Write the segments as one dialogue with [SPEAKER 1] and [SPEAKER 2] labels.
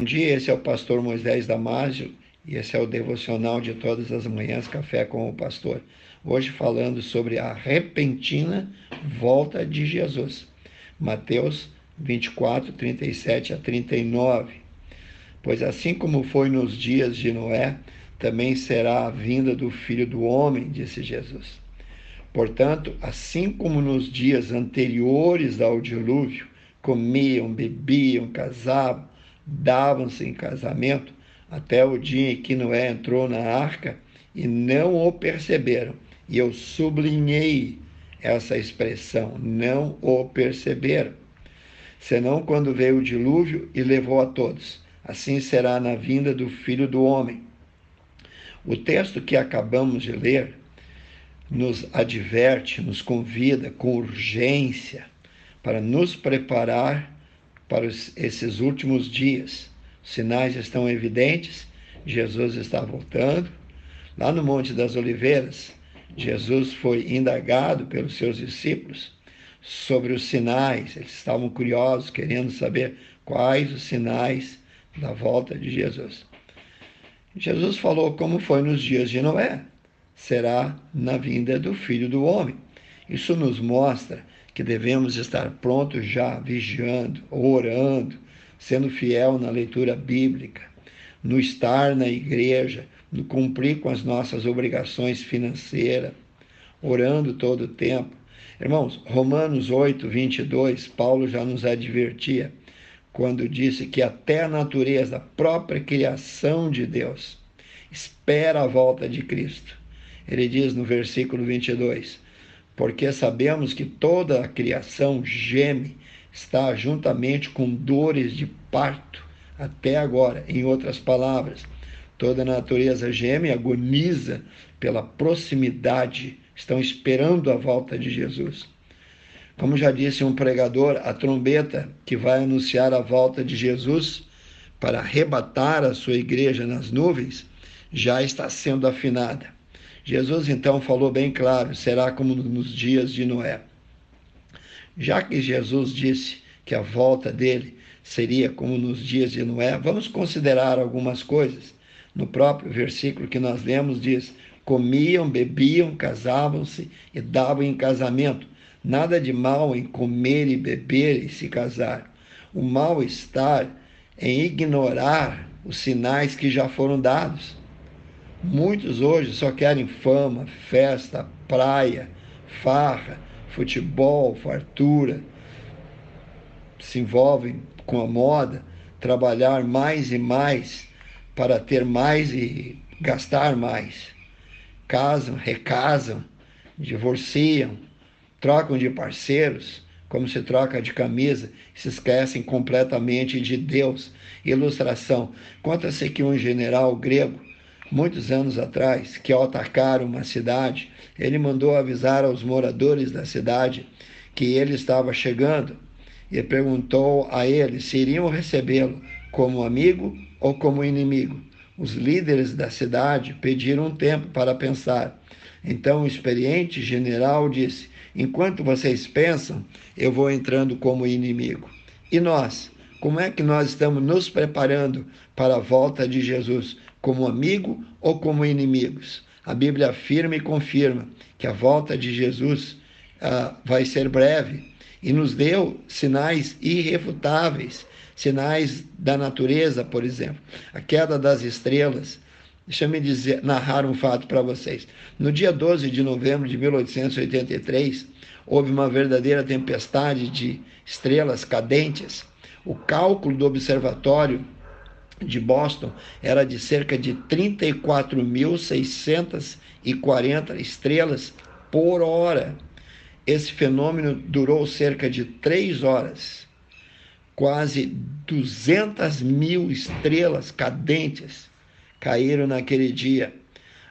[SPEAKER 1] Bom dia, esse é o pastor Moisés Damásio e esse é o devocional de todas as manhãs, Café com o Pastor. Hoje falando sobre a repentina volta de Jesus. Mateus 24, 37 a 39. Pois assim como foi nos dias de Noé, também será a vinda do Filho do Homem, disse Jesus. Portanto, assim como nos dias anteriores ao dilúvio, comiam, bebiam, casavam, davam-se em casamento até o dia em que Noé entrou na arca e não o perceberam. E eu sublinhei essa expressão, não o perceberam. Senão quando veio o dilúvio e levou a todos. Assim será na vinda do Filho do Homem. O texto que acabamos de ler nos adverte, nos convida com urgência para nos preparar para esses últimos dias. Os sinais estão evidentes, Jesus está voltando. Lá no Monte das Oliveiras, Jesus foi indagado pelos seus discípulos sobre os sinais. Eles estavam curiosos, querendo saber quais os sinais da volta de Jesus. Jesus falou como foi nos dias de Noé: será na vinda do Filho do Homem. Isso nos mostra que devemos estar prontos já, vigiando, orando, sendo fiel na leitura bíblica, no estar na igreja, no cumprir com as nossas obrigações financeiras, orando todo o tempo. Irmãos, Romanos 8, 22, Paulo já nos advertia quando disse que até a natureza, a própria criação de Deus, espera a volta de Cristo. Ele diz no versículo 22: porque sabemos que toda a criação geme, está juntamente com dores de parto até agora. Em outras palavras, toda a natureza geme, agoniza pela proximidade, estão esperando a volta de Jesus. Como já disse um pregador, a trombeta que vai anunciar a volta de Jesus para arrebatar a sua igreja nas nuvens já está sendo afinada. Jesus então falou bem claro: será como nos dias de Noé. Já que Jesus disse que a volta dele seria como nos dias de Noé, vamos considerar algumas coisas. No próprio versículo que nós lemos, diz: comiam, bebiam, casavam-se e davam em casamento. Nada de mal em comer e beber e se casar. O mal está em ignorar os sinais que já foram dados. Muitos hoje só querem fama, festa, praia, farra, futebol, fartura. Se envolvem com a moda, trabalhar mais e mais para ter mais e gastar mais. Casam, recasam, divorciam, trocam de parceiros, como se troca de camisa, se esquecem completamente de Deus. Ilustração: conta-se que um general grego muitos anos atrás, que ao atacar uma cidade, ele mandou avisar aos moradores da cidade que ele estava chegando e perguntou a eles se iriam recebê-lo como amigo ou como inimigo. Os líderes da cidade pediram um tempo para pensar. Então o experiente general disse: Enquanto vocês pensam, eu vou entrando como inimigo. E nós? Como é que nós estamos nos preparando para a volta de Jesus? como amigo ou como inimigos. A Bíblia afirma e confirma que a volta de Jesus uh, vai ser breve e nos deu sinais irrefutáveis, sinais da natureza, por exemplo, a queda das estrelas. Deixa me dizer, narrar um fato para vocês. No dia 12 de novembro de 1883, houve uma verdadeira tempestade de estrelas cadentes. O cálculo do observatório de Boston era de cerca de 34.640 estrelas por hora. Esse fenômeno durou cerca de três horas. Quase 200 mil estrelas cadentes caíram naquele dia.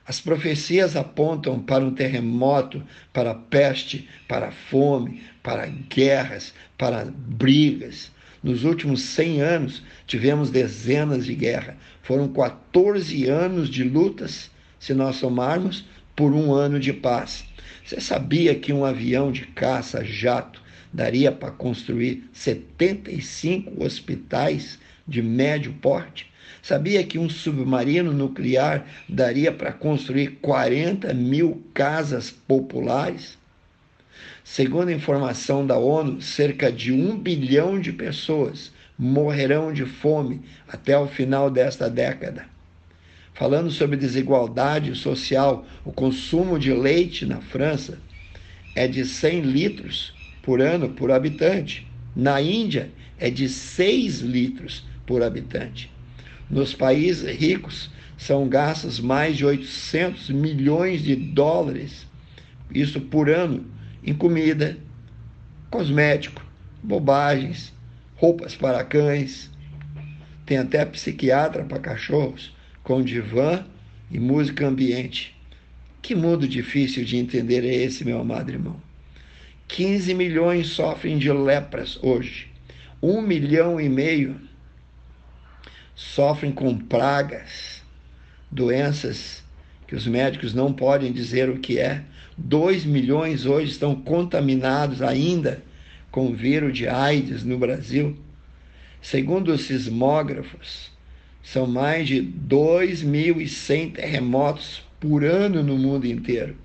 [SPEAKER 1] As profecias apontam para um terremoto, para peste, para fome, para guerras, para brigas. Nos últimos 100 anos, tivemos dezenas de guerras. Foram 14 anos de lutas, se nós somarmos, por um ano de paz. Você sabia que um avião de caça jato daria para construir 75 hospitais de médio porte? Sabia que um submarino nuclear daria para construir 40 mil casas populares? Segundo a informação da ONU, cerca de um bilhão de pessoas morrerão de fome até o final desta década. Falando sobre desigualdade social, o consumo de leite na França é de 100 litros por ano por habitante. Na Índia, é de 6 litros por habitante. Nos países ricos, são gastos mais de 800 milhões de dólares, isso por ano, em comida, cosmético, bobagens, roupas para cães. Tem até psiquiatra para cachorros, com divã e música ambiente. Que mundo difícil de entender é esse, meu amado irmão? 15 milhões sofrem de lepras hoje. Um milhão e meio sofrem com pragas, doenças que os médicos não podem dizer o que é. 2 milhões hoje estão contaminados ainda com o vírus de AIDS no Brasil. Segundo os sismógrafos, são mais de 2.100 terremotos por ano no mundo inteiro.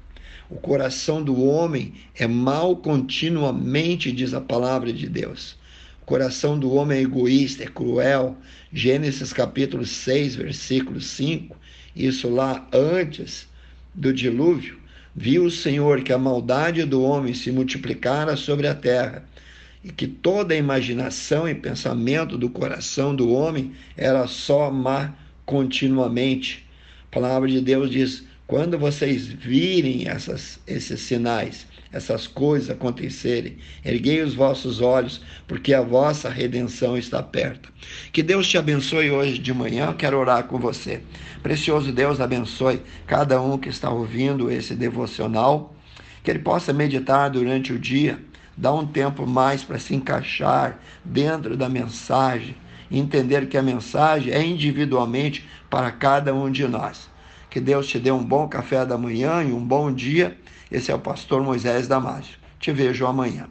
[SPEAKER 1] O coração do homem é mal continuamente, diz a palavra de Deus. O coração do homem é egoísta, é cruel. Gênesis capítulo 6, versículo 5, isso lá antes do dilúvio. Viu o Senhor que a maldade do homem se multiplicara sobre a terra e que toda a imaginação e pensamento do coração do homem era só má continuamente. A palavra de Deus diz: quando vocês virem essas, esses sinais, essas coisas acontecerem. Erguei os vossos olhos, porque a vossa redenção está perto. Que Deus te abençoe hoje de manhã. Eu quero orar com você. Precioso Deus, abençoe cada um que está ouvindo esse devocional. Que ele possa meditar durante o dia, dar um tempo mais para se encaixar dentro da mensagem, entender que a mensagem é individualmente para cada um de nós. Que Deus te dê um bom café da manhã e um bom dia esse é o pastor Moisés Damásio. Te vejo amanhã.